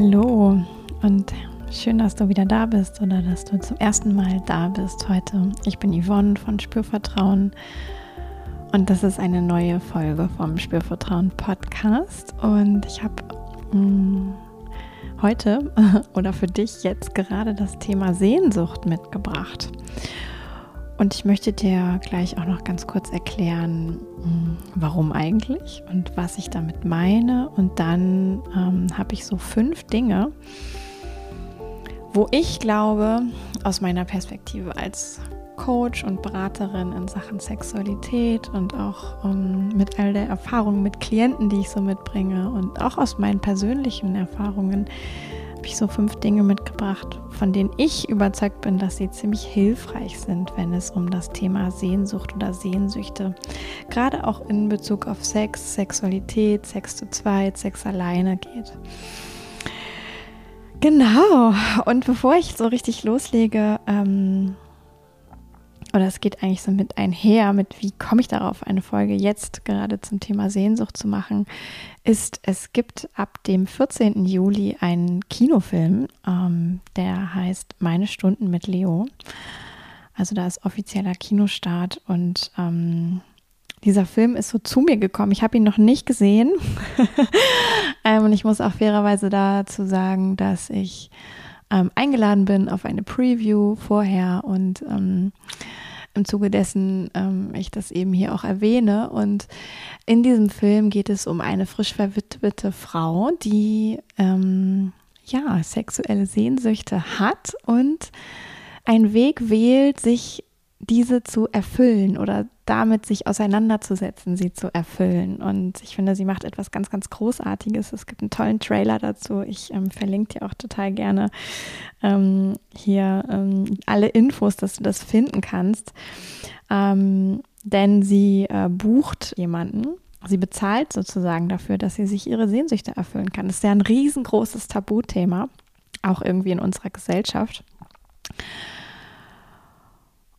Hallo und schön, dass du wieder da bist oder dass du zum ersten Mal da bist heute. Ich bin Yvonne von Spürvertrauen und das ist eine neue Folge vom Spürvertrauen Podcast und ich habe mm, heute oder für dich jetzt gerade das Thema Sehnsucht mitgebracht. Und ich möchte dir gleich auch noch ganz kurz erklären, hm, warum eigentlich und was ich damit meine. Und dann ähm, habe ich so fünf Dinge, wo ich glaube, aus meiner Perspektive als Coach und Beraterin in Sachen Sexualität und auch um, ähm, mit all der Erfahrung mit Klienten, die ich so mitbringe und auch aus meinen persönlichen Erfahrungen, habe ich so fünf Dinge mitgebracht, von denen ich überzeugt bin, dass sie ziemlich hilfreich sind, wenn es um das Thema Sehnsucht oder Sehnsüchte, gerade auch in Bezug auf Sex, Sexualität, Sex zu zweit, Sex alleine geht. Genau. Und bevor ich so richtig loslege, ähm, oder es geht eigentlich so mit einher, mit wie komme ich darauf, eine Folge jetzt gerade zum Thema Sehnsucht zu machen, ist, es gibt ab dem 14. Juli einen Kinofilm, ähm, der heißt Meine Stunden mit Leo. Also da ist offizieller Kinostart und ähm, dieser Film ist so zu mir gekommen. Ich habe ihn noch nicht gesehen. ähm, und ich muss auch fairerweise dazu sagen, dass ich ähm, eingeladen bin auf eine Preview vorher und ähm, im Zuge dessen ähm, ich das eben hier auch erwähne. Und in diesem Film geht es um eine frisch verwitwete Frau, die ähm, ja sexuelle Sehnsüchte hat und einen Weg wählt, sich diese zu erfüllen oder damit sich auseinanderzusetzen, sie zu erfüllen. Und ich finde, sie macht etwas ganz, ganz Großartiges. Es gibt einen tollen Trailer dazu. Ich ähm, verlinke dir auch total gerne ähm, hier ähm, alle Infos, dass du das finden kannst. Ähm, denn sie äh, bucht jemanden. Sie bezahlt sozusagen dafür, dass sie sich ihre Sehnsüchte erfüllen kann. Das ist ja ein riesengroßes Tabuthema, auch irgendwie in unserer Gesellschaft.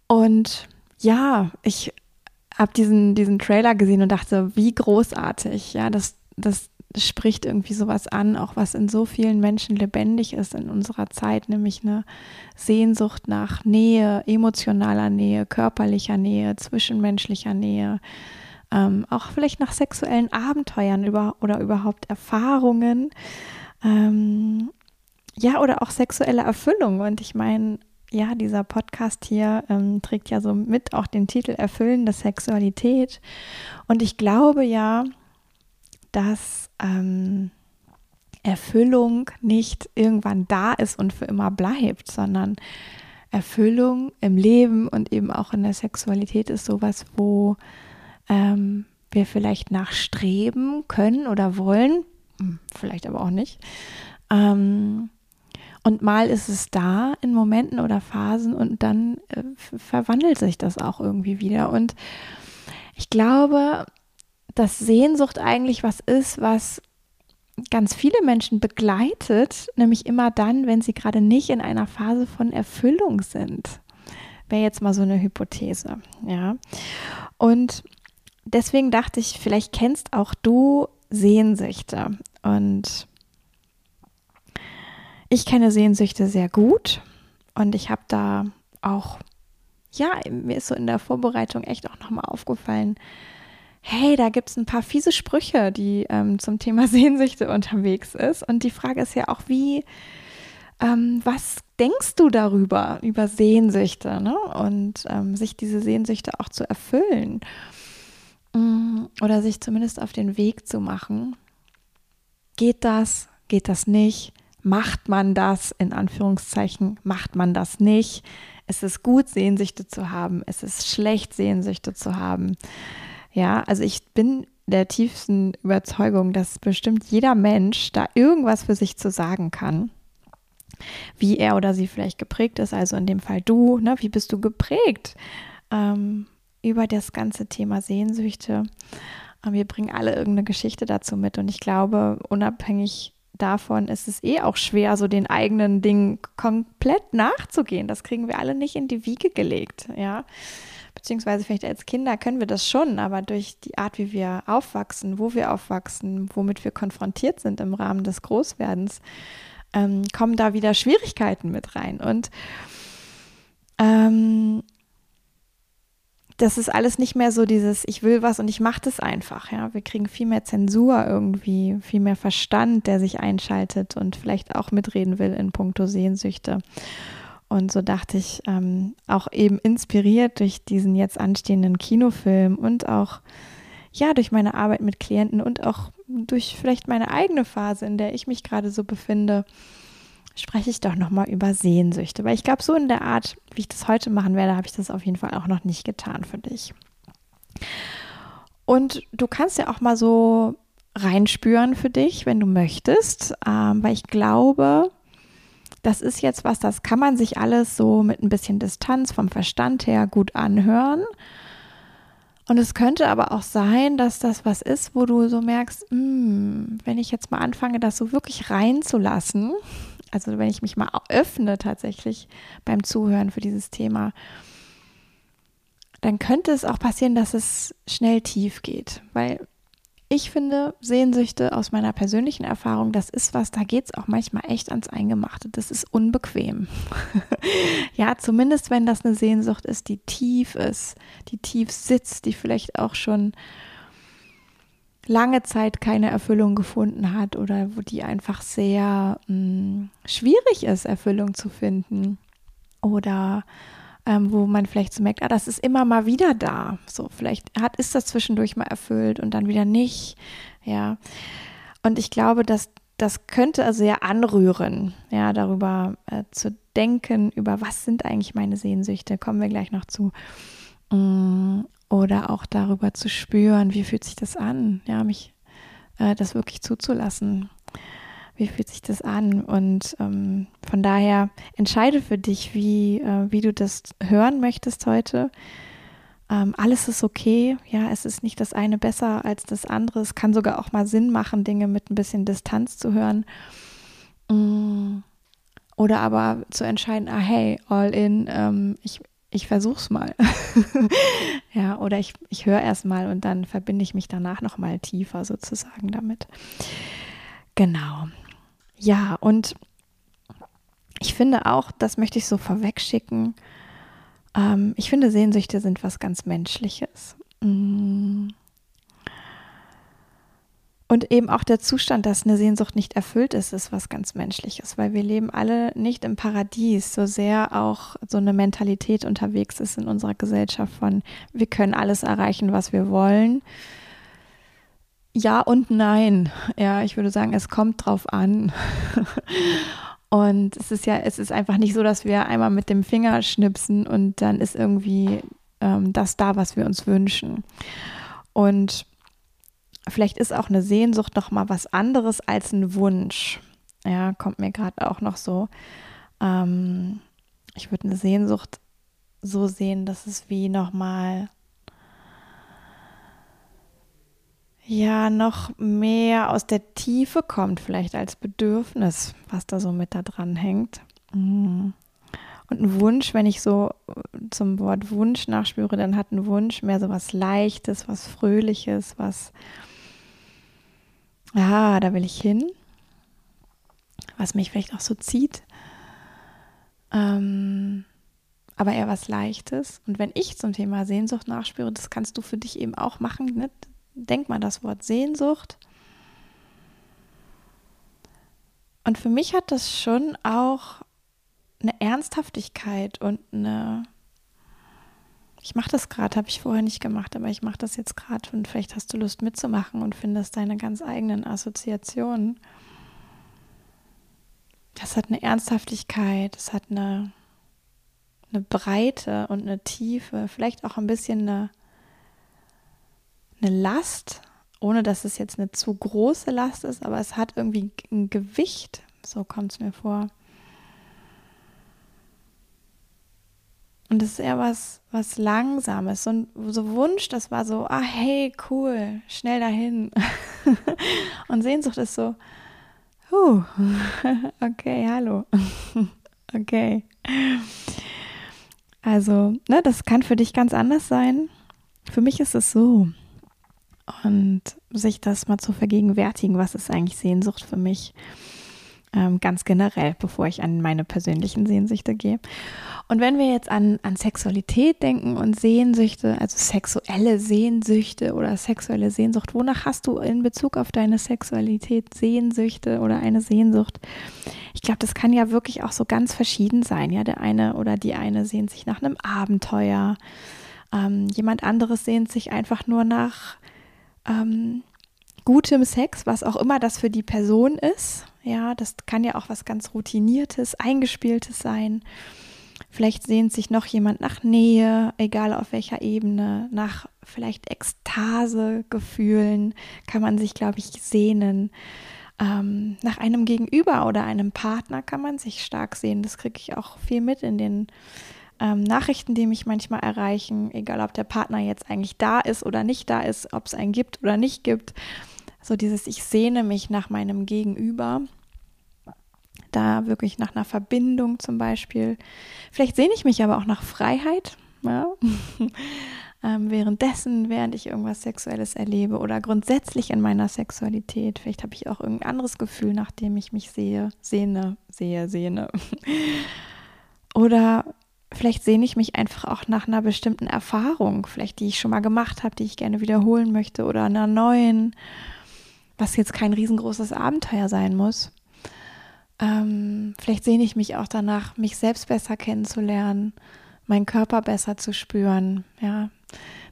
Und ja, ich habe diesen, diesen Trailer gesehen und dachte, wie großartig. Ja, das, das spricht irgendwie sowas an, auch was in so vielen Menschen lebendig ist in unserer Zeit, nämlich eine Sehnsucht nach Nähe, emotionaler Nähe, körperlicher Nähe, zwischenmenschlicher Nähe. Ähm, auch vielleicht nach sexuellen Abenteuern über, oder überhaupt Erfahrungen. Ähm, ja, oder auch sexuelle Erfüllung. Und ich meine, ja, dieser Podcast hier ähm, trägt ja so mit auch den Titel Erfüllende Sexualität. Und ich glaube ja, dass ähm, Erfüllung nicht irgendwann da ist und für immer bleibt, sondern Erfüllung im Leben und eben auch in der Sexualität ist sowas, wo ähm, wir vielleicht nachstreben können oder wollen, hm, vielleicht aber auch nicht. Ähm, und mal ist es da in Momenten oder Phasen und dann äh, verwandelt sich das auch irgendwie wieder. Und ich glaube, dass Sehnsucht eigentlich was ist, was ganz viele Menschen begleitet, nämlich immer dann, wenn sie gerade nicht in einer Phase von Erfüllung sind. Wäre jetzt mal so eine Hypothese, ja. Und deswegen dachte ich, vielleicht kennst auch du Sehnsüchte. Und ich kenne Sehnsüchte sehr gut und ich habe da auch, ja, mir ist so in der Vorbereitung echt auch nochmal aufgefallen, hey, da gibt es ein paar fiese Sprüche, die ähm, zum Thema Sehnsüchte unterwegs ist. Und die Frage ist ja auch, wie, ähm, was denkst du darüber, über Sehnsüchte ne? und ähm, sich diese Sehnsüchte auch zu erfüllen mm, oder sich zumindest auf den Weg zu machen? Geht das? Geht das nicht? Macht man das, in Anführungszeichen, macht man das nicht. Es ist gut, Sehnsüchte zu haben. Es ist schlecht, Sehnsüchte zu haben. Ja, also ich bin der tiefsten Überzeugung, dass bestimmt jeder Mensch da irgendwas für sich zu sagen kann. Wie er oder sie vielleicht geprägt ist, also in dem Fall du, ne, wie bist du geprägt ähm, über das ganze Thema Sehnsüchte? Wir bringen alle irgendeine Geschichte dazu mit und ich glaube, unabhängig davon ist es eh auch schwer, so den eigenen Dingen komplett nachzugehen. Das kriegen wir alle nicht in die Wiege gelegt, ja. beziehungsweise vielleicht als Kinder können wir das schon, aber durch die Art, wie wir aufwachsen, wo wir aufwachsen, womit wir konfrontiert sind im Rahmen des Großwerdens, ähm, kommen da wieder Schwierigkeiten mit rein. Und ähm, das ist alles nicht mehr so dieses, ich will was und ich mache das einfach. Ja, wir kriegen viel mehr Zensur irgendwie, viel mehr Verstand, der sich einschaltet und vielleicht auch mitreden will in puncto Sehnsüchte. Und so dachte ich, ähm, auch eben inspiriert durch diesen jetzt anstehenden Kinofilm und auch ja durch meine Arbeit mit Klienten und auch durch vielleicht meine eigene Phase, in der ich mich gerade so befinde, spreche ich doch nochmal über Sehnsüchte. Weil ich glaube, so in der Art, wie ich das heute machen werde, habe ich das auf jeden Fall auch noch nicht getan für dich. Und du kannst ja auch mal so reinspüren für dich, wenn du möchtest, ähm, weil ich glaube, das ist jetzt was, das kann man sich alles so mit ein bisschen Distanz vom Verstand her gut anhören. Und es könnte aber auch sein, dass das was ist, wo du so merkst, hm, wenn ich jetzt mal anfange, das so wirklich reinzulassen, also wenn ich mich mal öffne tatsächlich beim Zuhören für dieses Thema, dann könnte es auch passieren, dass es schnell tief geht. Weil ich finde, Sehnsüchte aus meiner persönlichen Erfahrung, das ist was, da geht es auch manchmal echt ans Eingemachte. Das ist unbequem. ja, zumindest wenn das eine Sehnsucht ist, die tief ist, die tief sitzt, die vielleicht auch schon lange Zeit keine Erfüllung gefunden hat oder wo die einfach sehr mh, mm, schwierig ist, Erfüllung zu finden. Oder ähm, wo man vielleicht so merkt, ah, das ist immer mal wieder da. So, vielleicht hat, ist das zwischendurch mal erfüllt und dann wieder nicht. Ja. Und ich glaube, dass das könnte also ja anrühren, ja, darüber äh, zu denken, über was sind eigentlich meine Sehnsüchte, kommen wir gleich noch zu. Mm, oder auch darüber zu spüren, wie fühlt sich das an, ja, mich äh, das wirklich zuzulassen. Wie fühlt sich das an? Und ähm, von daher entscheide für dich, wie, äh, wie du das hören möchtest heute. Ähm, alles ist okay. Ja, es ist nicht das eine besser als das andere. Es kann sogar auch mal Sinn machen, Dinge mit ein bisschen Distanz zu hören. Mm. Oder aber zu entscheiden, ah hey, all in, ähm, ich, ich versuch's mal. ja, oder ich, ich höre erst mal und dann verbinde ich mich danach nochmal tiefer sozusagen damit. Genau. Ja, und ich finde auch, das möchte ich so vorwegschicken, ähm, ich finde, Sehnsüchte sind was ganz Menschliches. Mm. Und eben auch der Zustand, dass eine Sehnsucht nicht erfüllt ist, ist was ganz Menschliches, weil wir leben alle nicht im Paradies, so sehr auch so eine Mentalität unterwegs ist in unserer Gesellschaft von, wir können alles erreichen, was wir wollen. Ja und nein. Ja, ich würde sagen, es kommt drauf an. Und es ist ja, es ist einfach nicht so, dass wir einmal mit dem Finger schnipsen und dann ist irgendwie ähm, das da, was wir uns wünschen. Und vielleicht ist auch eine Sehnsucht noch mal was anderes als ein Wunsch. Ja, kommt mir gerade auch noch so. Ähm, ich würde eine Sehnsucht so sehen, dass es wie noch mal ja noch mehr aus der Tiefe kommt, vielleicht als Bedürfnis, was da so mit da dran hängt. Mhm. Und ein Wunsch, wenn ich so zum Wort Wunsch nachspüre, dann hat ein Wunsch mehr so was Leichtes, was Fröhliches, was ah, da will ich hin, was mich vielleicht auch so zieht. Ähm, aber eher was Leichtes. Und wenn ich zum Thema Sehnsucht nachspüre, das kannst du für dich eben auch machen. Ne? Denk mal das Wort Sehnsucht. Und für mich hat das schon auch eine Ernsthaftigkeit und eine ich mache das gerade, habe ich vorher nicht gemacht, aber ich mache das jetzt gerade und vielleicht hast du Lust mitzumachen und findest deine ganz eigenen Assoziationen. Das hat eine Ernsthaftigkeit, es hat eine, eine Breite und eine Tiefe, vielleicht auch ein bisschen eine, eine Last, ohne dass es jetzt eine zu große Last ist, aber es hat irgendwie ein Gewicht, so kommt es mir vor. Und das ist eher was, was Langsames. So ein so Wunsch, das war so, ah, hey, cool, schnell dahin. und Sehnsucht ist so, huh, okay, hallo. okay. Also, ne, das kann für dich ganz anders sein. Für mich ist es so. Und sich das mal zu vergegenwärtigen, was ist eigentlich Sehnsucht für mich? Ähm, ganz generell, bevor ich an meine persönlichen Sehnsüchte gehe. Und wenn wir jetzt an, an Sexualität denken und Sehnsüchte, also sexuelle Sehnsüchte oder sexuelle Sehnsucht, wonach hast du in Bezug auf deine Sexualität Sehnsüchte oder eine Sehnsucht? Ich glaube, das kann ja wirklich auch so ganz verschieden sein. Ja, der eine oder die eine sehnt sich nach einem Abenteuer. Ähm, jemand anderes sehnt sich einfach nur nach ähm, gutem Sex, was auch immer das für die Person ist. Ja, das kann ja auch was ganz Routiniertes, Eingespieltes sein. Vielleicht sehnt sich noch jemand nach Nähe, egal auf welcher Ebene, nach vielleicht Ekstase-Gefühlen kann man sich, glaube ich, sehnen. Ähm, nach einem Gegenüber oder einem Partner kann man sich stark sehen. Das kriege ich auch viel mit in den ähm, Nachrichten, die mich manchmal erreichen, egal ob der Partner jetzt eigentlich da ist oder nicht da ist, ob es einen gibt oder nicht gibt. So dieses, ich sehne mich nach meinem Gegenüber. Da wirklich nach einer Verbindung zum Beispiel. Vielleicht sehne ich mich aber auch nach Freiheit. Ja? ähm, währenddessen, während ich irgendwas Sexuelles erlebe oder grundsätzlich in meiner Sexualität. Vielleicht habe ich auch irgendein anderes Gefühl, nachdem ich mich sehe, sehne, sehe, sehne. oder vielleicht sehne ich mich einfach auch nach einer bestimmten Erfahrung, vielleicht die ich schon mal gemacht habe, die ich gerne wiederholen möchte oder einer neuen was jetzt kein riesengroßes Abenteuer sein muss. Ähm, vielleicht sehne ich mich auch danach, mich selbst besser kennenzulernen, meinen Körper besser zu spüren. Ja,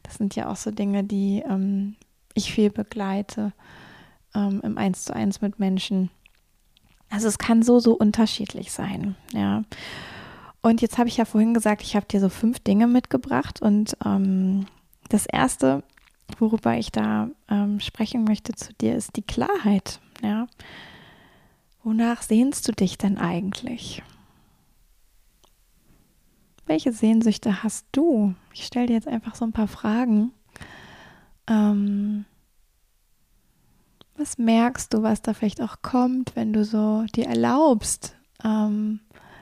das sind ja auch so Dinge, die ähm, ich viel begleite ähm, im Eins zu eins mit Menschen. Also es kann so, so unterschiedlich sein. Ja. Und jetzt habe ich ja vorhin gesagt, ich habe dir so fünf Dinge mitgebracht und ähm, das erste worüber ich da ähm, sprechen möchte zu dir, ist die Klarheit. Ja, wonach sehnst du dich denn eigentlich? Welche Sehnsüchte hast du? Ich stelle dir jetzt einfach so ein paar Fragen. Ähm, was merkst du, was da vielleicht auch kommt, wenn du so dir erlaubst, ähm,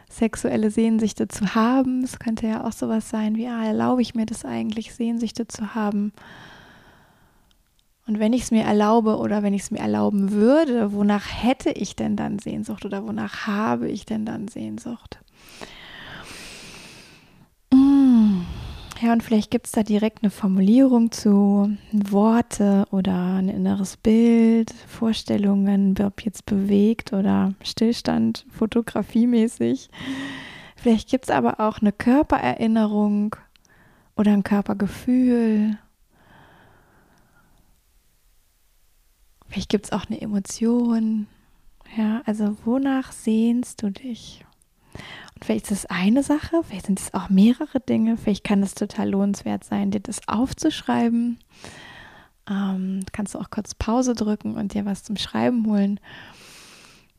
sexuelle Sehnsüchte zu haben? Es könnte ja auch sowas sein wie, ah, erlaube ich mir das eigentlich, Sehnsüchte zu haben? Und wenn ich es mir erlaube oder wenn ich es mir erlauben würde, wonach hätte ich denn dann Sehnsucht oder wonach habe ich denn dann Sehnsucht? Mm. Ja, und vielleicht gibt es da direkt eine Formulierung zu, Worte oder ein inneres Bild, Vorstellungen, ob jetzt bewegt oder Stillstand, fotografiemäßig. Vielleicht gibt es aber auch eine Körpererinnerung oder ein Körpergefühl Vielleicht gibt es auch eine Emotion. Ja, also wonach sehnst du dich? Und vielleicht ist es eine Sache, vielleicht sind es auch mehrere Dinge. Vielleicht kann es total lohnenswert sein, dir das aufzuschreiben. Ähm, kannst du auch kurz Pause drücken und dir was zum Schreiben holen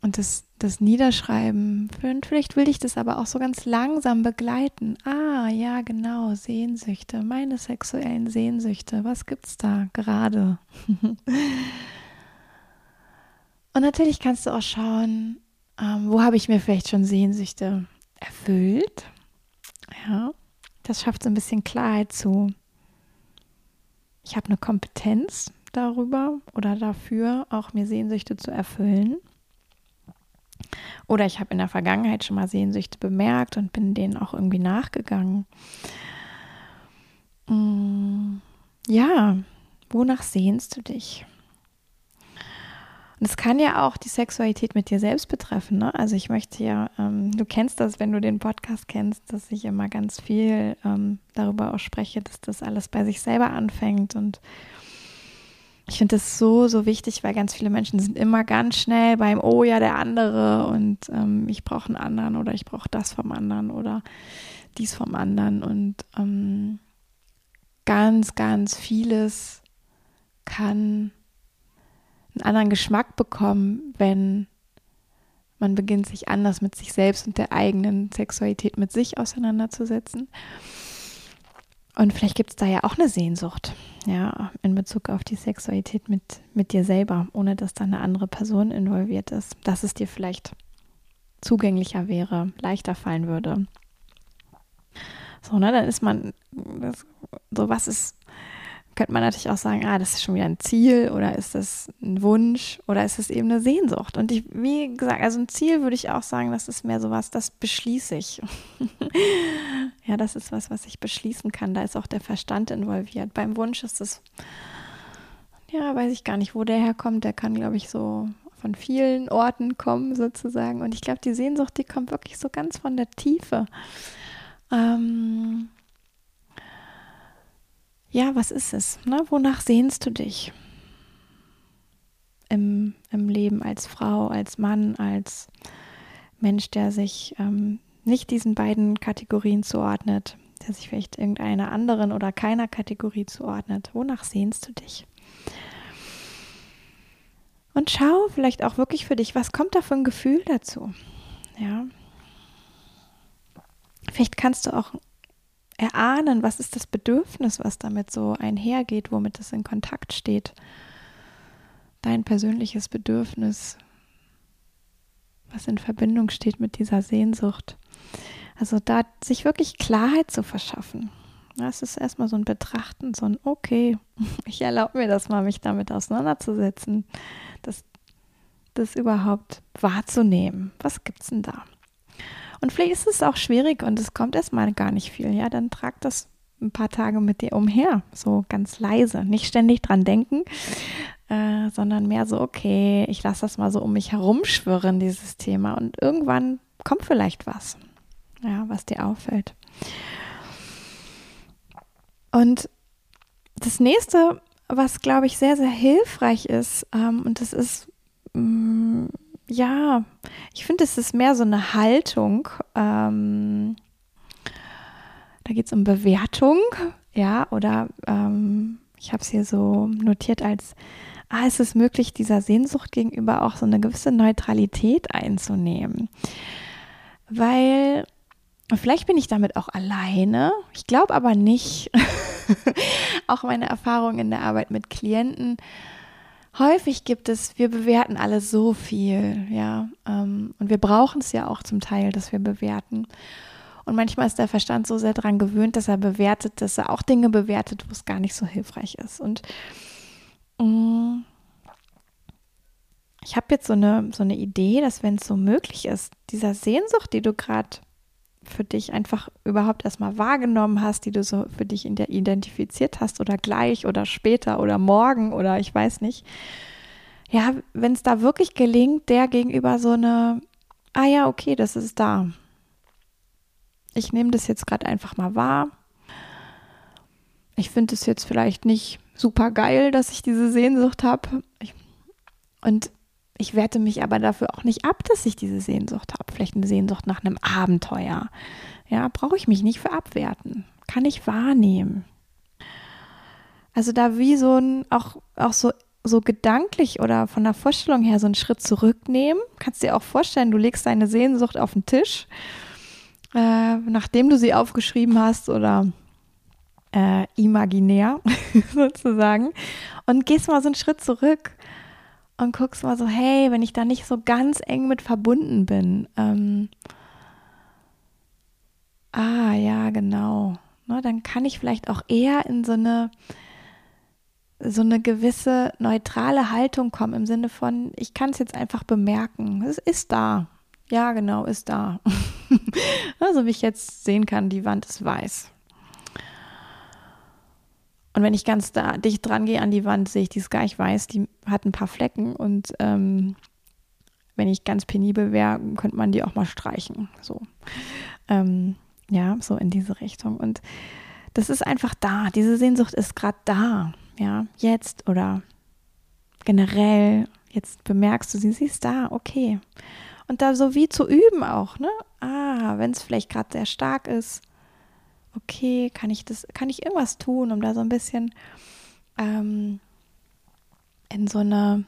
und das, das niederschreiben. Und vielleicht will ich das aber auch so ganz langsam begleiten. Ah, ja, genau, Sehnsüchte, meine sexuellen Sehnsüchte. Was gibt es da gerade? Und natürlich kannst du auch schauen, ähm, wo habe ich mir vielleicht schon Sehnsüchte erfüllt. Ja, das schafft so ein bisschen Klarheit zu. Ich habe eine Kompetenz darüber oder dafür, auch mir Sehnsüchte zu erfüllen. Oder ich habe in der Vergangenheit schon mal Sehnsüchte bemerkt und bin denen auch irgendwie nachgegangen. Mm, ja, wonach sehnst du dich? Und es kann ja auch die Sexualität mit dir selbst betreffen. Ne? Also ich möchte ja, ähm, du kennst das, wenn du den Podcast kennst, dass ich immer ganz viel ähm, darüber auch spreche, dass das alles bei sich selber anfängt. Und ich finde das so, so wichtig, weil ganz viele Menschen sind immer ganz schnell beim, oh ja, der andere und ähm, ich brauche einen anderen oder ich brauche das vom anderen oder dies vom anderen. Und ähm, ganz, ganz vieles kann einen anderen Geschmack bekommen, wenn man beginnt, sich anders mit sich selbst und der eigenen Sexualität mit sich auseinanderzusetzen. Und vielleicht gibt es da ja auch eine Sehnsucht, ja, in Bezug auf die Sexualität mit, mit dir selber, ohne dass da eine andere Person involviert ist, dass es dir vielleicht zugänglicher wäre, leichter fallen würde. So, ne, dann ist man, das, so was ist, könnte man natürlich auch sagen, ah, das ist schon wieder ein Ziel oder ist das ein Wunsch oder ist es eben eine Sehnsucht? Und ich, wie gesagt, also ein Ziel würde ich auch sagen, das ist mehr sowas, das beschließe ich. ja, das ist was, was ich beschließen kann. Da ist auch der Verstand involviert. Beim Wunsch ist es, ja, weiß ich gar nicht, wo der herkommt. Der kann, glaube ich, so von vielen Orten kommen sozusagen. Und ich glaube, die Sehnsucht, die kommt wirklich so ganz von der Tiefe. Ähm, ja, was ist es? Ne? Wonach sehnst du dich? Im, Im Leben als Frau, als Mann, als Mensch, der sich ähm, nicht diesen beiden Kategorien zuordnet, der sich vielleicht irgendeiner anderen oder keiner Kategorie zuordnet. Wonach sehnst du dich? Und schau vielleicht auch wirklich für dich, was kommt da für ein Gefühl dazu? Ja. Vielleicht kannst du auch erahnen, was ist das Bedürfnis, was damit so einhergeht, womit es in Kontakt steht. Dein persönliches Bedürfnis, was in Verbindung steht mit dieser Sehnsucht. Also da sich wirklich Klarheit zu verschaffen. Das ist erstmal so ein Betrachten, so ein Okay, ich erlaube mir das mal, mich damit auseinanderzusetzen, das, das überhaupt wahrzunehmen. Was gibt es denn da? Und vielleicht ist es auch schwierig und es kommt erstmal gar nicht viel. Ja, dann trag das ein paar Tage mit dir umher, so ganz leise, nicht ständig dran denken, äh, sondern mehr so, okay, ich lasse das mal so um mich herumschwirren, dieses Thema. Und irgendwann kommt vielleicht was, ja, was dir auffällt. Und das nächste, was glaube ich sehr, sehr hilfreich ist, ähm, und das ist, ja, ich finde, es ist mehr so eine Haltung. Ähm, da geht es um Bewertung, ja, oder ähm, ich habe es hier so notiert als, ah, ist es möglich, dieser Sehnsucht gegenüber auch so eine gewisse Neutralität einzunehmen. Weil vielleicht bin ich damit auch alleine. Ich glaube aber nicht. auch meine Erfahrung in der Arbeit mit Klienten häufig gibt es, wir bewerten alle so viel, ja, ähm, und wir brauchen es ja auch zum Teil, dass wir bewerten. Und manchmal ist der Verstand so sehr daran gewöhnt, dass er bewertet, dass er auch Dinge bewertet, wo es gar nicht so hilfreich ist. Und mm, ich habe jetzt so eine, so eine Idee, dass wenn es so möglich ist, dieser Sehnsucht, die du gerade für dich einfach überhaupt erstmal wahrgenommen hast, die du so für dich identifiziert hast oder gleich oder später oder morgen oder ich weiß nicht. Ja, wenn es da wirklich gelingt, der gegenüber so eine, ah ja, okay, das ist da. Ich nehme das jetzt gerade einfach mal wahr. Ich finde es jetzt vielleicht nicht super geil, dass ich diese Sehnsucht habe. Und ich werte mich aber dafür auch nicht ab, dass ich diese Sehnsucht habe. Vielleicht eine Sehnsucht nach einem Abenteuer. Ja, brauche ich mich nicht für abwerten. Kann ich wahrnehmen. Also da wie so ein, auch, auch so, so gedanklich oder von der Vorstellung her so einen Schritt zurücknehmen. Kannst dir auch vorstellen, du legst deine Sehnsucht auf den Tisch, äh, nachdem du sie aufgeschrieben hast oder äh, imaginär sozusagen und gehst mal so einen Schritt zurück und guckst mal so, hey, wenn ich da nicht so ganz eng mit verbunden bin, ähm, ah ja, genau, ne, dann kann ich vielleicht auch eher in so eine so eine gewisse neutrale Haltung kommen im Sinne von, ich kann es jetzt einfach bemerken, es ist da. Ja, genau, ist da. also wie ich jetzt sehen kann, die Wand ist weiß. Und wenn ich ganz da dicht dran gehe an die Wand, sehe ich, die gar nicht weiß, die hat ein paar Flecken und ähm, wenn ich ganz penibel wäre, könnte man die auch mal streichen. So. Ähm, ja, so in diese Richtung. Und das ist einfach da. Diese Sehnsucht ist gerade da. Ja, jetzt oder generell. Jetzt bemerkst du sie, sie ist da. Okay. Und da so wie zu üben auch, ne? Ah, wenn es vielleicht gerade sehr stark ist, okay, kann ich das, kann ich irgendwas tun, um da so ein bisschen ähm, in so eine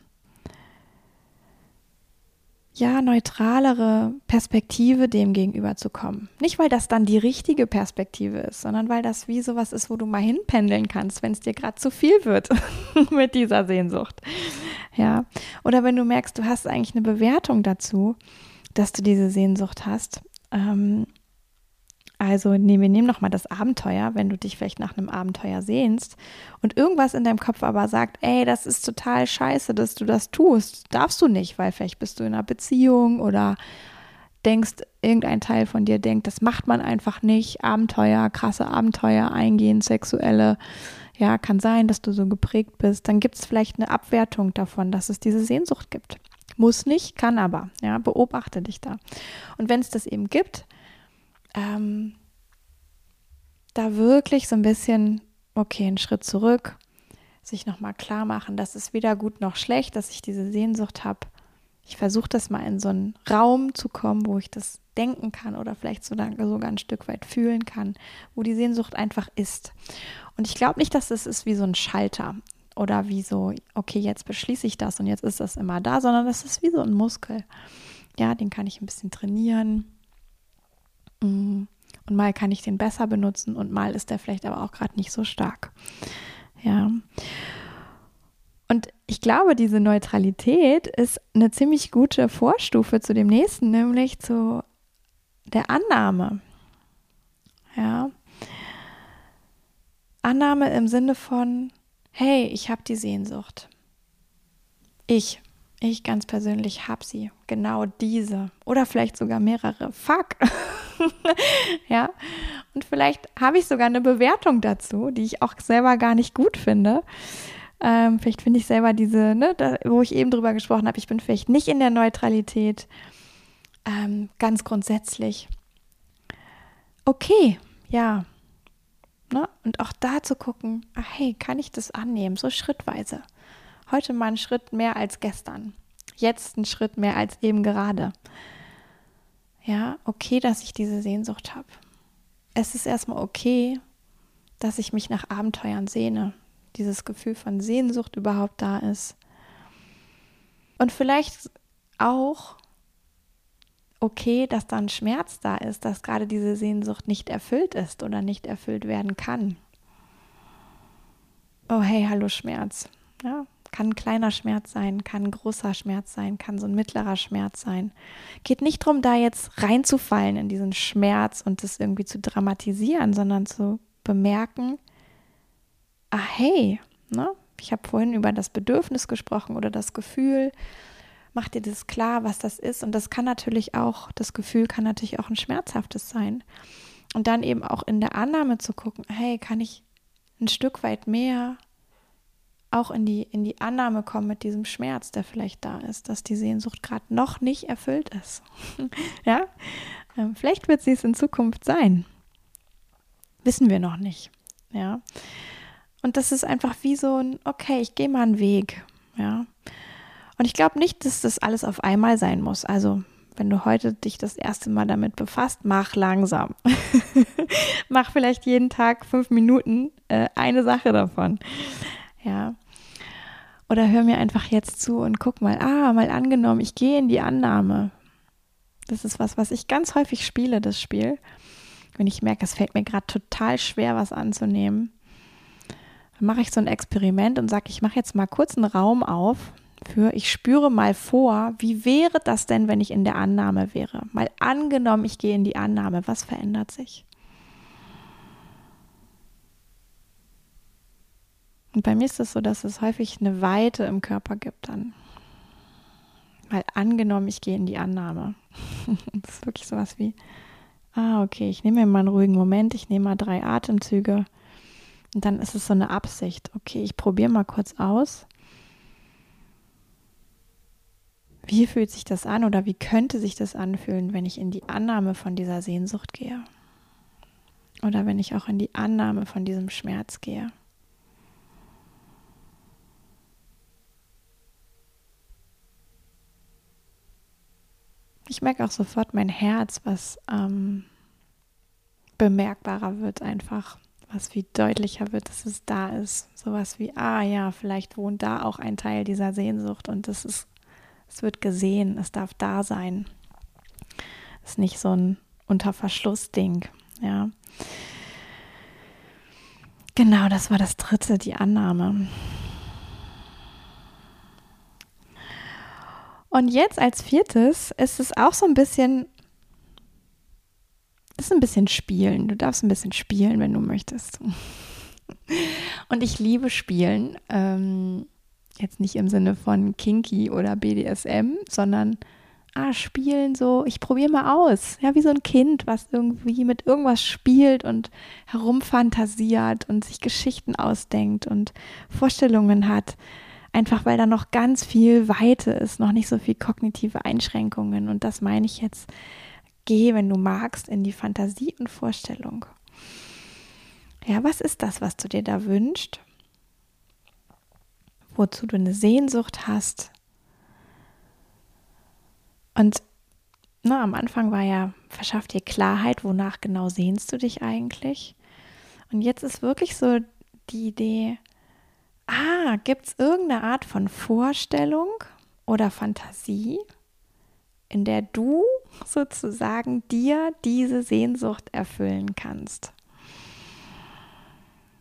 ja, neutralere Perspektive dem gegenüber zu kommen. Nicht, weil das dann die richtige Perspektive ist, sondern weil das wie sowas ist, wo du mal hinpendeln kannst, wenn es dir gerade zu viel wird mit dieser Sehnsucht. Ja. Oder wenn du merkst, du hast eigentlich eine Bewertung dazu, dass du diese Sehnsucht hast, ähm, Also nee, wir nehmen nochmal das Abenteuer, wenn du dich vielleicht nach einem Abenteuer sehnst und irgendwas in deinem Kopf aber sagt, ey, das ist total scheiße, dass du das tust. Darfst du nicht, weil vielleicht bist du in einer Beziehung oder denkst, irgendein Teil von dir denkt, das macht man einfach nicht. Abenteuer, krasse Abenteuer eingehen, sexuelle. Ja, kann sein, dass du so geprägt bist. Dann gibt es vielleicht eine Abwertung davon, dass es diese Sehnsucht gibt. Muss nicht, kann aber. Ja, beobachte dich da. Und wenn es das eben gibt, ähm, da wirklich so ein bisschen, okay, einen Schritt zurück, sich nochmal klar machen, dass es weder gut noch schlecht, dass ich diese Sehnsucht habe. Ich versuche das mal in so einen Raum zu kommen, wo ich das denken kann oder vielleicht sogar, ein Stück weit fühlen kann, wo die Sehnsucht einfach ist. Und ich glaube nicht, dass es ist wie so ein Schalter oder wie so, okay, jetzt beschließe ich das und jetzt ist das immer da, sondern das ist wie so ein Muskel. Ja, den kann ich ein bisschen trainieren. Und mal kann ich den besser benutzen und mal ist der vielleicht aber auch gerade nicht so stark. Ja. Und ich glaube, diese Neutralität ist eine ziemlich gute Vorstufe zu dem nächsten, nämlich zu der Annahme. Ja. Annahme im Sinne von, hey, ich habe die Sehnsucht. Ich ich ganz persönlich habe sie, genau diese oder vielleicht sogar mehrere. Fuck. ja, und vielleicht habe ich sogar eine Bewertung dazu, die ich auch selber gar nicht gut finde. Ähm, vielleicht finde ich selber diese, ne, da, wo ich eben drüber gesprochen habe, ich bin vielleicht nicht in der Neutralität. Ähm, ganz grundsätzlich. Okay, ja. Ne? Und auch da zu gucken, ach, hey, kann ich das annehmen, so schrittweise. Heute mal einen Schritt mehr als gestern. Jetzt einen Schritt mehr als eben gerade. Ja, okay, dass ich diese Sehnsucht habe. Es ist erstmal okay, dass ich mich nach Abenteuern sehne. Dieses Gefühl von Sehnsucht überhaupt da ist. Und vielleicht auch okay, dass dann Schmerz da ist, dass gerade diese Sehnsucht nicht erfüllt ist oder nicht erfüllt werden kann. Oh hey, hallo Schmerz. Ja, kann ein kleiner Schmerz sein, kann ein großer Schmerz sein, kann so ein mittlerer Schmerz sein. Geht nicht darum, da jetzt reinzufallen in diesen Schmerz und das irgendwie zu dramatisieren, sondern zu bemerken, ah hey, ne? ich habe vorhin über das Bedürfnis gesprochen oder das Gefühl. Mach dir das klar, was das ist. Und das kann natürlich auch, das Gefühl kann natürlich auch ein schmerzhaftes sein. Und dann eben auch in der Annahme zu gucken, hey, kann ich ein Stück weit mehr auch in die, in die Annahme kommen mit diesem Schmerz, der vielleicht da ist, dass die Sehnsucht gerade noch nicht erfüllt ist. ja, ähm, vielleicht wird sie es in Zukunft sein. Wissen wir noch nicht. Ja, und das ist einfach wie so ein, okay, ich gehe mal einen Weg. Ja, und ich glaube nicht, dass das alles auf einmal sein muss. Also, wenn du heute dich das erste Mal damit befasst, mach langsam. mach vielleicht jeden Tag fünf Minuten äh, eine Sache davon. Ja. Oder hör mir einfach jetzt zu und guck mal, ah, mal angenommen, ich gehe in die Annahme. Das ist was, was ich ganz häufig spiele, das Spiel. Wenn ich merke, es fällt mir gerade total schwer, was anzunehmen, dann mache ich so ein Experiment und sage, ich mache jetzt mal kurz einen Raum auf für, ich spüre mal vor, wie wäre das denn, wenn ich in der Annahme wäre? Mal angenommen, ich gehe in die Annahme, was verändert sich? Und bei mir ist es so, dass es häufig eine Weite im Körper gibt dann. Mal angenommen, ich gehe in die Annahme. das ist wirklich sowas wie, ah, okay, ich nehme mir mal einen ruhigen Moment, ich nehme mal drei Atemzüge. Und dann ist es so eine Absicht. Okay, ich probiere mal kurz aus. Wie fühlt sich das an oder wie könnte sich das anfühlen, wenn ich in die Annahme von dieser Sehnsucht gehe? Oder wenn ich auch in die Annahme von diesem Schmerz gehe? Ich merke auch sofort mein Herz, was ähm, bemerkbarer wird einfach, was wie deutlicher wird, dass es da ist. Sowas wie, ah ja, vielleicht wohnt da auch ein Teil dieser Sehnsucht und es ist, es wird gesehen, es darf da sein. Es ist nicht so ein Unterverschluss-Ding, ja. Genau, das war das dritte, die Annahme. Und jetzt als viertes ist es auch so ein bisschen das ist ein bisschen spielen. Du darfst ein bisschen spielen, wenn du möchtest. Und ich liebe Spielen. Ähm, jetzt nicht im Sinne von Kinky oder BDSM, sondern ah, spielen so, ich probiere mal aus. Ja, wie so ein Kind, was irgendwie mit irgendwas spielt und herumfantasiert und sich Geschichten ausdenkt und Vorstellungen hat. Einfach weil da noch ganz viel Weite ist, noch nicht so viel kognitive Einschränkungen. Und das meine ich jetzt. Geh, wenn du magst, in die Fantasie und Vorstellung. Ja, was ist das, was du dir da wünschst? Wozu du eine Sehnsucht hast? Und na, am Anfang war ja, verschafft dir Klarheit, wonach genau sehnst du dich eigentlich? Und jetzt ist wirklich so die Idee, ah, gibt es irgendeine Art von Vorstellung oder Fantasie, in der du sozusagen dir diese Sehnsucht erfüllen kannst?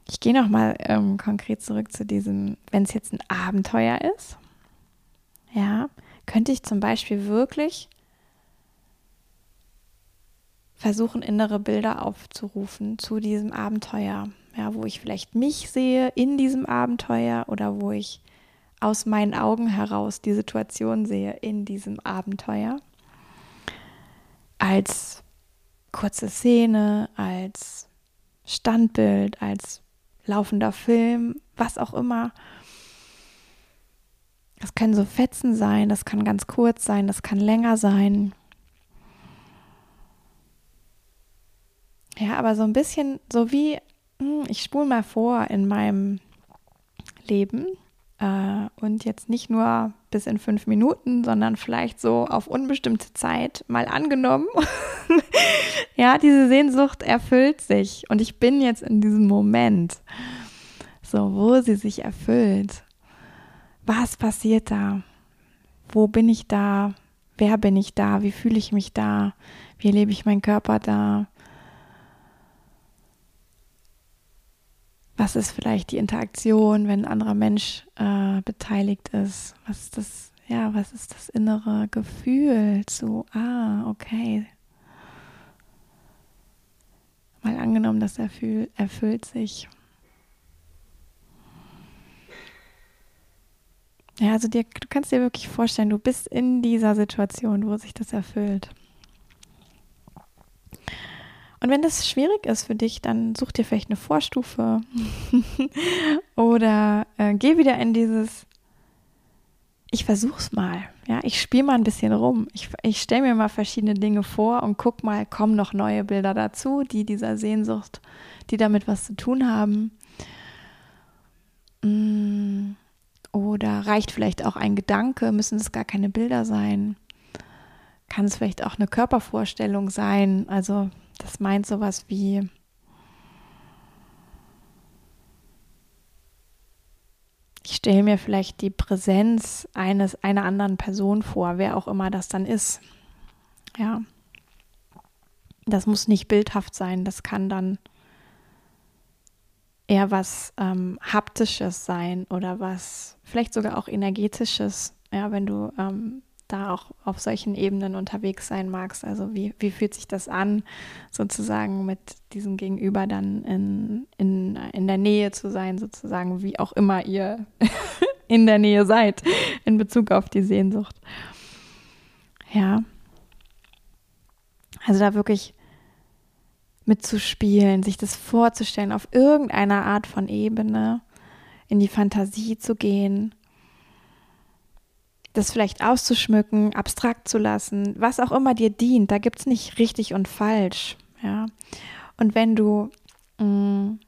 Ich gehe nochmal ähm, konkret zurück zu diesem, wenn es jetzt ein Abenteuer ist, ja, könnte ich zum Beispiel wirklich versuchen, innere Bilder aufzurufen zu diesem Abenteuer, ja, wo ich vielleicht mich sehe in diesem Abenteuer oder wo ich aus meinen Augen heraus die Situation sehe in diesem Abenteuer. Als kurze Szene, als Standbild, als laufender Film, was auch immer. Das können so Fetzen sein, das kann ganz kurz sein, das kann länger sein. Ja, aber so ein bisschen so wie, ich spule mal vor in meinem Leben äh, und jetzt nicht nur bis in fünf Minuten, sondern vielleicht so auf unbestimmte Zeit mal angenommen. ja, diese Sehnsucht erfüllt sich und ich bin jetzt in diesem Moment, so wo sie sich erfüllt. Was passiert da? Wo bin ich da? Wer bin ich da? Wie fühle ich mich da? Wie erlebe ich meinen Körper da? Was ist vielleicht die Interaktion, wenn ein anderer Mensch äh, beteiligt ist? Was ist das, ja, was ist das innere Gefühl zu, ah, okay. Mal angenommen, das erfüll, erfüllt sich. Ja, also dir, du kannst dir wirklich vorstellen, du bist in dieser Situation, wo sich das erfüllt. Und wenn das schwierig ist für dich, dann such dir vielleicht eine Vorstufe oder äh, geh wieder in dieses, ich versuch's mal. Ja, ich spiele mal ein bisschen rum. Ich, ich stelle mir mal verschiedene Dinge vor und guck mal, kommen noch neue Bilder dazu, die dieser Sehnsucht, die damit was zu tun haben. Mm, oder reicht vielleicht auch ein Gedanke, müssen es gar keine Bilder sein. Kann es vielleicht auch eine Körpervorstellung sein, also das meint sowas wie ich stelle mir vielleicht die Präsenz eines einer anderen Person vor, wer auch immer das dann ist. Ja. Das muss nicht bildhaft sein, das kann dann eher was ähm, haptisches sein oder was vielleicht sogar auch energetisches. Ja, wenn du ähm, da auch auf solchen Ebenen unterwegs sein magst. Also wie, wie fühlt sich das an, sozusagen mit diesem Gegenüber dann in, in, in der Nähe zu sein, sozusagen, wie auch immer ihr in der Nähe seid in Bezug auf die Sehnsucht. Ja. Also da wirklich mitzuspielen, sich das vorzustellen, auf irgendeiner Art von Ebene in die Fantasie zu gehen das vielleicht auszuschmücken, abstrakt zu lassen, was auch immer dir dient. Da gibt es nicht richtig und falsch. Ja. Und wenn du mh, mm,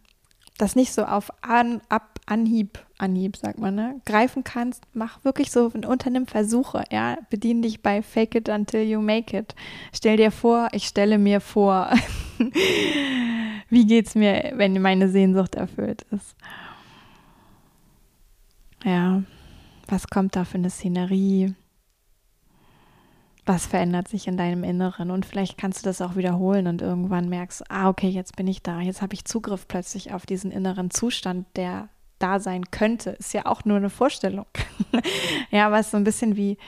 das nicht so auf an, ab Anhieb, Anhieb, sagt man, ne, greifen kannst, mach wirklich so, unternimm Versuche, ja, bedien dich bei Fake it until you make it. Stell dir vor, ich stelle mir vor, wie geht's mir, wenn meine Sehnsucht erfüllt ist. Ja. Was kommt da für eine Szenerie? Was verändert sich in deinem Inneren? Und vielleicht kannst du das auch wiederholen und irgendwann merkst, ah, okay, jetzt bin ich da. Jetzt habe ich Zugriff plötzlich auf diesen inneren Zustand, der da sein könnte. Ist ja auch nur eine Vorstellung. ja, aber es ist so ein bisschen wie,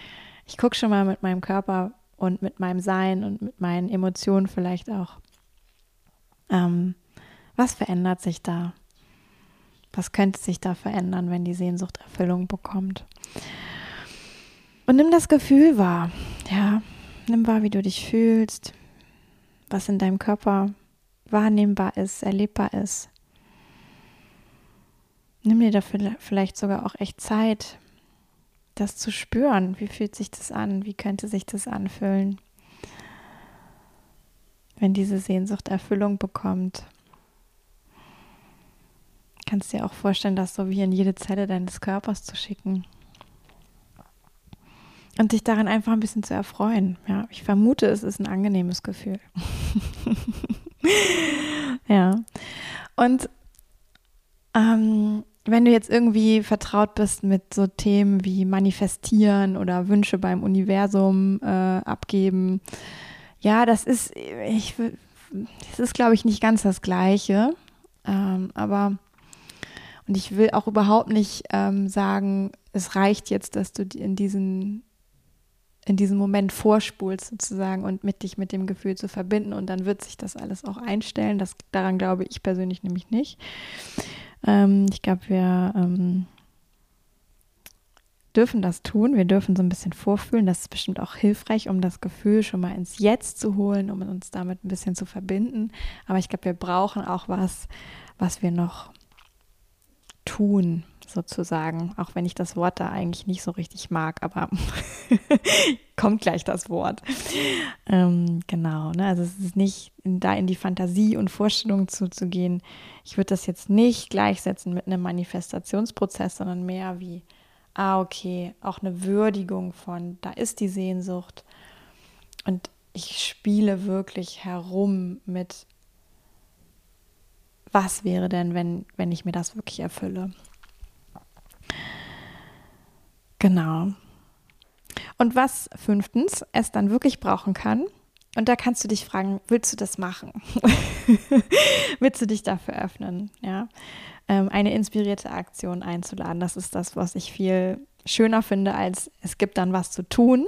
ich gucke schon mal mit meinem Körper und mit meinem Sein und mit meinen Emotionen vielleicht auch Ähm, was verändert sich da? Was könnte sich da verändern, wenn die Sehnsucht Erfüllung bekommt? Und nimm das Gefühl wahr. Ja, nimm wahr, wie du dich fühlst, was in deinem Körper wahrnehmbar ist, erlebbar ist. Nimm dir dafür vielleicht sogar auch echt Zeit, das zu spüren. Wie fühlt sich das an? Wie könnte sich das anfühlen, wenn diese Sehnsucht Erfüllung bekommt? Kannst dir auch vorstellen, das so wie in jede Zelle deines Körpers zu schicken. Und dich daran einfach ein bisschen zu erfreuen. Ja, ich vermute, es ist ein angenehmes Gefühl. ja. Und ähm, wenn du jetzt irgendwie vertraut bist mit so Themen wie Manifestieren oder Wünsche beim Universum äh, abgeben, ja, das ist, ich, das ist, glaube ich, nicht ganz das Gleiche. Ähm, aber und ich will auch überhaupt nicht ähm, sagen, es reicht jetzt, dass du in diesen in diesem Moment vorspulst sozusagen und mit dich mit dem Gefühl zu verbinden und dann wird sich das alles auch einstellen. Das daran glaube ich persönlich nämlich nicht. Ähm, ich glaube, wir ähm, dürfen das tun. Wir dürfen so ein bisschen vorfühlen. Das ist bestimmt auch hilfreich, um das Gefühl schon mal ins Jetzt zu holen, um uns damit ein bisschen zu verbinden. Aber ich glaube, wir brauchen auch was, was wir noch tun, sozusagen. Auch wenn ich das Wort da eigentlich nicht so richtig mag, aber kommt gleich das Wort. Ähm, genau, ne? also es ist nicht in, da in die Fantasie und Vorstellung zuzugehen. Ich würde das jetzt nicht gleichsetzen mit einem Manifestationsprozess, sondern mehr wie, ah, okay, auch eine Würdigung von, da ist die Sehnsucht. Und ich spiele wirklich herum mit, was wäre denn, wenn, wenn ich mir das wirklich erfülle. Genau. Und was fünftens es dann wirklich brauchen kann, und da kannst du dich fragen, willst du das machen? willst du dich dafür öffnen? Ja, ähm, eine inspirierte Aktion einzuladen. Das ist das, was ich viel schöner finde, als es gibt dann was zu tun.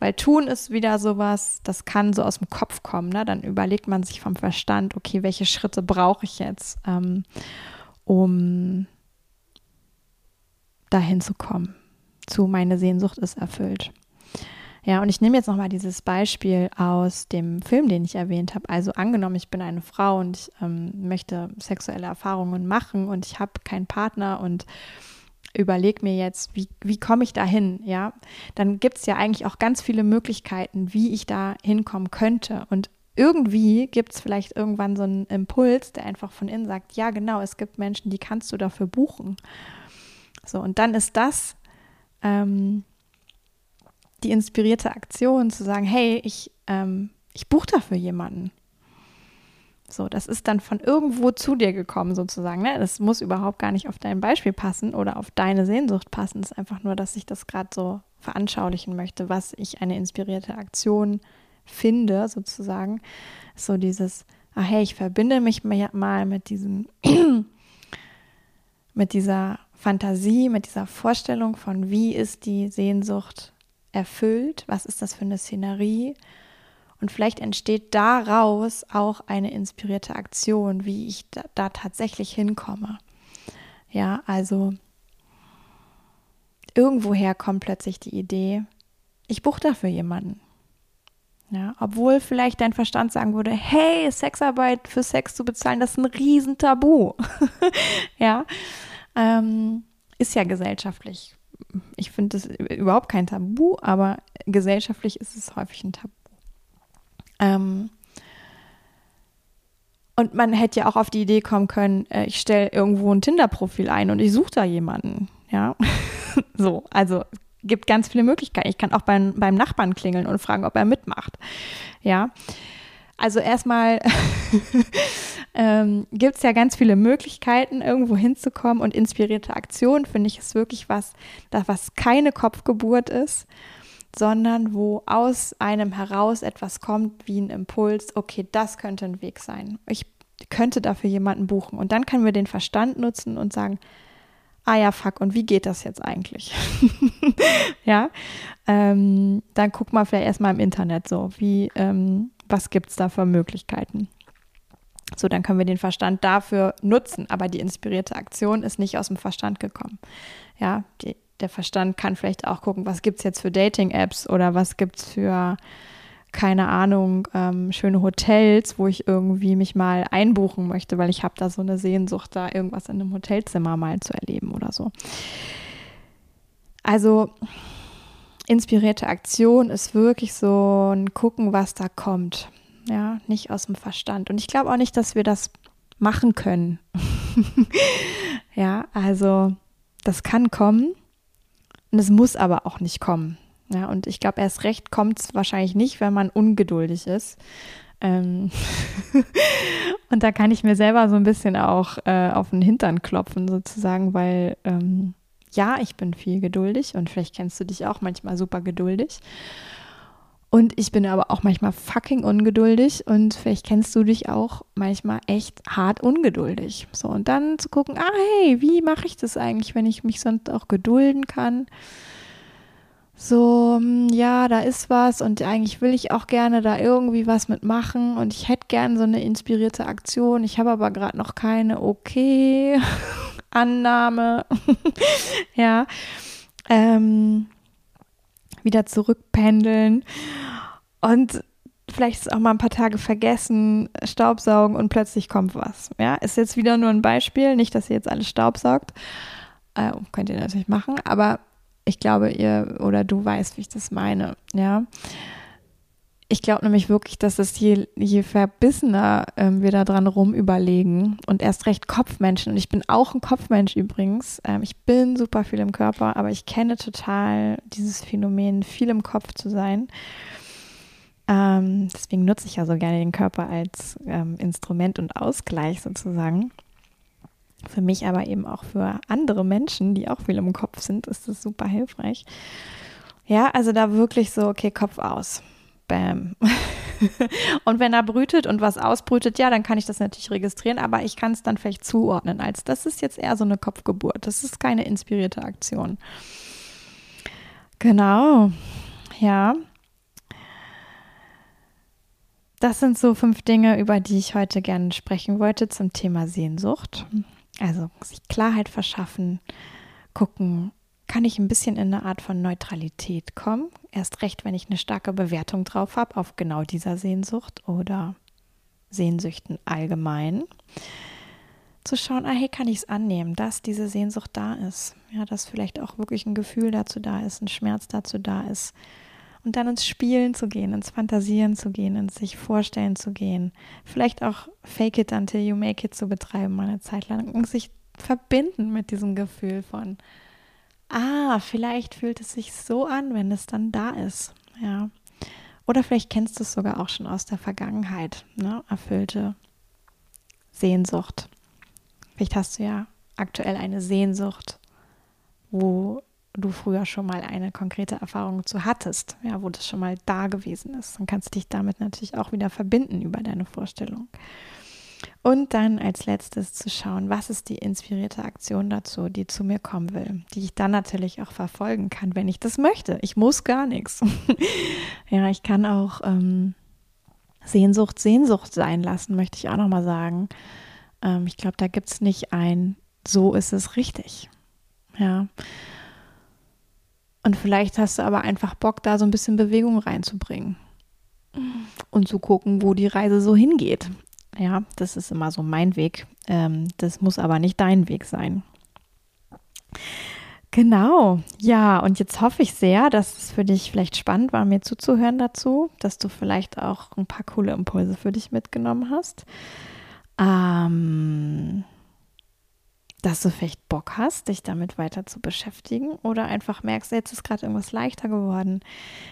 Weil tun ist wieder sowas, das kann so aus dem Kopf kommen. Ne? Dann überlegt man sich vom Verstand, okay, welche Schritte brauche ich jetzt, ähm, um dahin zu kommen zu meine Sehnsucht ist erfüllt. Ja, und ich nehme jetzt nochmal dieses Beispiel aus dem Film, den ich erwähnt habe. Also angenommen, ich bin eine Frau und ich ähm, möchte sexuelle Erfahrungen machen und ich habe keinen Partner und überlege mir jetzt, wie, wie komme ich da hin, ja, dann gibt es ja eigentlich auch ganz viele Möglichkeiten, wie ich da hinkommen könnte. Und irgendwie gibt es vielleicht irgendwann so einen Impuls, der einfach von innen sagt, ja, genau, es gibt Menschen, die kannst du dafür buchen. So, und dann ist das ähm, die inspirierte Aktion zu sagen, hey, ich, ähm, ich buche dafür jemanden. So, das ist dann von irgendwo zu dir gekommen, sozusagen. Ne? Das muss überhaupt gar nicht auf dein Beispiel passen oder auf deine Sehnsucht passen. Es ist einfach nur, dass ich das gerade so veranschaulichen möchte, was ich eine inspirierte Aktion finde, sozusagen. So dieses, ah hey, ich verbinde mich mal mit diesem, mit dieser Fantasie, mit dieser Vorstellung von, wie ist die Sehnsucht erfüllt, was ist das für eine Szenerie. Und vielleicht entsteht daraus auch eine inspirierte Aktion, wie ich da, da tatsächlich hinkomme. Ja, also irgendwoher kommt plötzlich die Idee, ich buche dafür jemanden. Ja, obwohl vielleicht dein Verstand sagen würde, hey, Sexarbeit für Sex zu bezahlen, das ist ein Riesentabu. ja, ähm, ist ja gesellschaftlich. Ich finde das überhaupt kein Tabu, aber gesellschaftlich ist es häufig ein Tabu. Ähm, und man hätte ja auch auf die Idee kommen können, äh, ich stelle irgendwo ein Tinder-Profil ein und ich suche da jemanden. Ja, so, also gibt ganz viele Möglichkeiten. Ich kann auch beim, beim Nachbarn klingeln und fragen, ob er mitmacht. Ja, also erstmal ähm, gibt es ja ganz viele Möglichkeiten, irgendwo hinzukommen und inspirierte Aktionen finde ich ist wirklich was, das, was keine Kopfgeburt ist, sondern wo aus einem heraus etwas kommt wie ein Impuls, okay, das könnte ein Weg sein. Ich könnte dafür jemanden buchen und dann können wir den Verstand nutzen und sagen, ah ja, fuck, und wie geht das jetzt eigentlich? ja, ähm, dann guck mal vielleicht erstmal im Internet so, wie, ähm, was gibt es da für Möglichkeiten? So, dann können wir den Verstand dafür nutzen, aber die inspirierte Aktion ist nicht aus dem Verstand gekommen. Ja, die, der Verstand kann vielleicht auch gucken, was gibt es jetzt für Dating-Apps oder was gibt es für, keine Ahnung, ähm, schöne Hotels, wo ich irgendwie mich mal einbuchen möchte, weil ich habe da so eine Sehnsucht, da irgendwas in einem Hotelzimmer mal zu erleben oder so. Also inspirierte Aktion ist wirklich so ein Gucken, was da kommt. Ja, nicht aus dem Verstand. Und ich glaube auch nicht, dass wir das machen können. ja, also das kann kommen und es muss aber auch nicht kommen. Ja, und ich glaube, erst recht kommt es wahrscheinlich nicht, wenn man ungeduldig ist. Ähm und da kann ich mir selber so ein bisschen auch äh, auf den Hintern klopfen, sozusagen, weil ähm, ja, ich bin viel geduldig und vielleicht kennst du dich auch manchmal super geduldig. Und ich bin aber auch manchmal fucking ungeduldig und vielleicht kennst du dich auch manchmal echt hart ungeduldig. So, und dann zu gucken, ah, hey, wie mache ich das eigentlich, wenn ich mich sonst auch gedulden kann? So, hm, ja, da ist was und eigentlich will ich auch gerne da irgendwie was mitmachen und ich hätte gerne so eine inspirierte Aktion. Ich habe aber gerade noch keine okay Annahme. ja. Ähm, wieder zurückpendeln und vielleicht auch mal ein paar Tage vergessen, Staubsaugen und plötzlich kommt was. Ja, ist jetzt wieder nur ein Beispiel, nicht, dass ihr jetzt alles Staubsaugt. Äh, könnt ihr natürlich machen, aber ich glaube, ihr oder du weißt, wie ich das meine. Ja. Ich glaube nämlich wirklich, dass es je, je verbissener ähm, wir da dran rumüberlegen und erst recht Kopfmenschen, und ich bin auch ein Kopfmensch übrigens, ähm, ich bin super viel im Körper, aber ich kenne total dieses Phänomen, viel im Kopf zu sein. Ähm, deswegen nutze ich ja so gerne den Körper als ähm, Instrument und Ausgleich sozusagen. Für mich aber eben auch für andere Menschen, die auch viel im Kopf sind, ist das super hilfreich. Ja, also da wirklich so, okay, Kopf aus. Bam. und wenn er brütet und was ausbrütet, ja, dann kann ich das natürlich registrieren, aber ich kann es dann vielleicht zuordnen als, das ist jetzt eher so eine Kopfgeburt. Das ist keine inspirierte Aktion. Genau. Ja. Das sind so fünf Dinge, über die ich heute gerne sprechen wollte zum Thema Sehnsucht. Also sich Klarheit verschaffen, gucken, kann ich ein bisschen in eine Art von Neutralität kommen. Erst recht, wenn ich eine starke Bewertung drauf habe auf genau dieser Sehnsucht oder Sehnsüchten allgemein. Zu schauen, ah, hey, kann ich es annehmen, dass diese Sehnsucht da ist. Ja, dass vielleicht auch wirklich ein Gefühl dazu da ist, ein Schmerz dazu da ist. Und dann ins Spielen zu gehen, ins Fantasieren zu gehen, ins sich vorstellen zu gehen. Vielleicht auch Fake it until you make it zu betreiben, mal eine Zeit lang. Und sich verbinden mit diesem Gefühl von, ah, vielleicht fühlt es sich so an, wenn es dann da ist. Ja. Oder vielleicht kennst du es sogar auch schon aus der Vergangenheit, ne? erfüllte Sehnsucht. Vielleicht hast du ja aktuell eine Sehnsucht, wo du früher schon mal eine konkrete Erfahrung zu hattest, ja, wo das schon mal da gewesen ist. Dann kannst du dich damit natürlich auch wieder verbinden über deine Vorstellung. Und dann als letztes zu schauen, was ist die inspirierte Aktion dazu, die zu mir kommen will, die ich dann natürlich auch verfolgen kann, wenn ich das möchte. Ich muss gar nichts. ja, ich kann auch ähm, Sehnsucht Sehnsucht sein lassen, möchte ich auch nochmal sagen. Ähm, ich glaube, da gibt es nicht ein, so ist es richtig. Ja. Und vielleicht hast du aber einfach Bock, da so ein bisschen Bewegung reinzubringen und zu gucken, wo die Reise so hingeht. Ja, das ist immer so mein Weg. Ähm, das muss aber nicht dein Weg sein. Genau, ja, und jetzt hoffe ich sehr, dass es für dich vielleicht spannend war, mir zuzuhören dazu, dass du vielleicht auch ein paar coole Impulse für dich mitgenommen hast. Ähm, dass du vielleicht Bock hast, dich damit weiter zu beschäftigen oder einfach merkst, jetzt ist gerade irgendwas leichter geworden.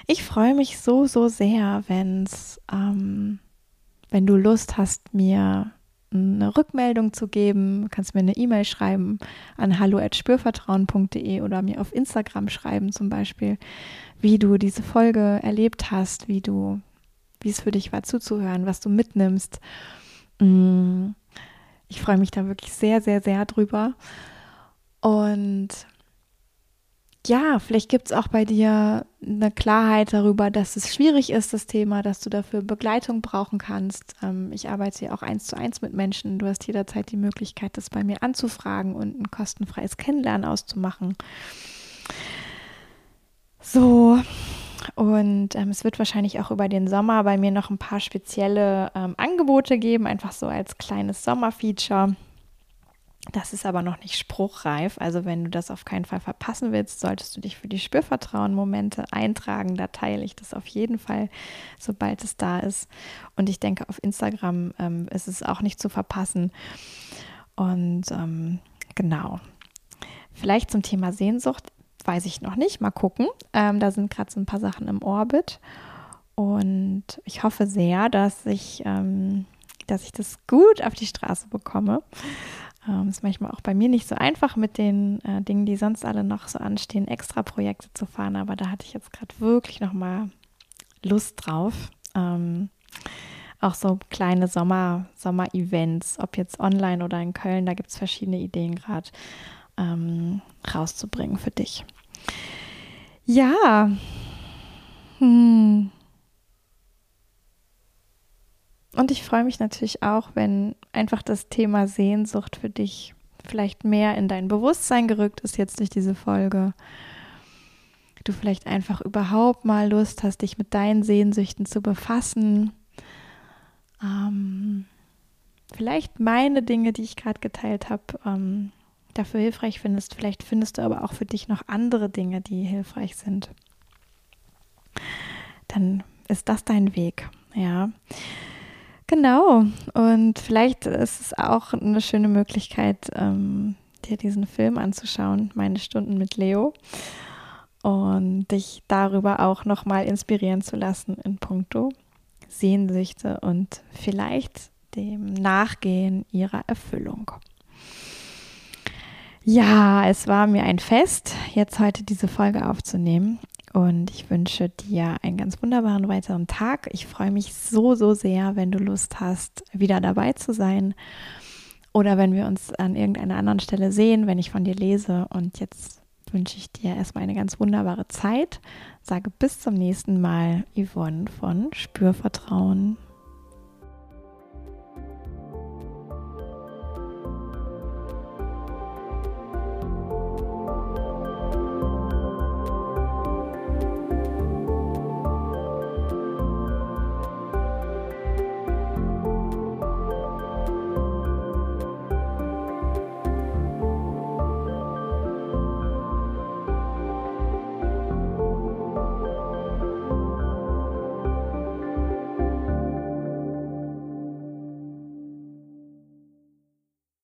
Ich freue mich so, so sehr, wenn es ähm, wenn du Lust hast, mir eine Rückmeldung zu geben, kannst mir eine E-Mail schreiben an hallo@spürvertrauen.de oder mir auf Instagram schreiben zum Beispiel, wie du diese Folge erlebt hast, wie du, wie es für dich war zuzuhören, was du mitnimmst. Mm, ich freue mich da wirklich sehr, sehr, sehr drüber. Und ja, vielleicht gibt es auch bei dir eine Klarheit darüber, dass es schwierig ist, das Thema, dass du dafür Begleitung brauchen kannst. Ähm, ich arbeite ja auch eins zu eins mit Menschen. Du hast jederzeit die Möglichkeit, das bei mir anzufragen und ein kostenfreies Kennenlernen auszumachen. So, und ähm, es wird wahrscheinlich auch über den Sommer bei mir noch ein paar spezielle ähm, Angebote geben, einfach so als kleines Sommerfeature. Das ist aber noch nicht spruchreif. Also wenn du das auf keinen Fall verpassen willst, solltest du dich für die Spürvertrauen-Momente eintragen. Da teile ich das auf jeden Fall, sobald es da ist. Und ich denke, auf Instagram ähm, ist es auch nicht zu verpassen. Und ähm, genau. Vielleicht zum Thema Sehnsucht weiß ich noch nicht. Mal gucken. Ähm, da sind gerade so ein paar Sachen im Orbit. Und ich hoffe sehr, dass ich, ähm, dass ich das gut auf die Straße bekomme. Ähm, ist manchmal auch bei mir nicht so einfach mit den äh, Dingen, die sonst alle noch so anstehen, extra Projekte zu fahren. Aber da hatte ich jetzt gerade wirklich noch mal Lust drauf. Ähm, auch so kleine Sommer, Sommer-Events, ob jetzt online oder in Köln, da gibt es verschiedene Ideen gerade ähm, rauszubringen für dich. Ja. Hm. Und ich freue mich natürlich auch, wenn einfach das Thema Sehnsucht für dich vielleicht mehr in dein Bewusstsein gerückt ist jetzt durch diese Folge. Du vielleicht einfach überhaupt mal Lust hast, dich mit deinen Sehnsüchten zu befassen. Ähm, vielleicht meine Dinge, die ich gerade geteilt habe, ähm, dafür hilfreich findest. Vielleicht findest du aber auch für dich noch andere Dinge, die hilfreich sind. Dann ist das dein Weg, ja. Genau. Und vielleicht ist es auch eine schöne Möglichkeit, ähm, dir diesen Film anzuschauen, meine Stunden mit Leo, und dich darüber auch nochmal inspirieren zu lassen in puncto Sehnsüchte und vielleicht dem Nachgehen ihrer Erfüllung. Ja, es war mir ein Fest, jetzt heute diese Folge aufzunehmen. Und ich wünsche dir einen ganz wunderbaren weiteren Tag. Ich freue mich so, so sehr, wenn du Lust hast, wieder dabei zu sein. Oder wenn wir uns an irgendeiner anderen Stelle sehen, wenn ich von dir lese. Und jetzt wünsche ich dir erstmal eine ganz wunderbare Zeit. Sage bis zum nächsten Mal, Yvonne von Spürvertrauen.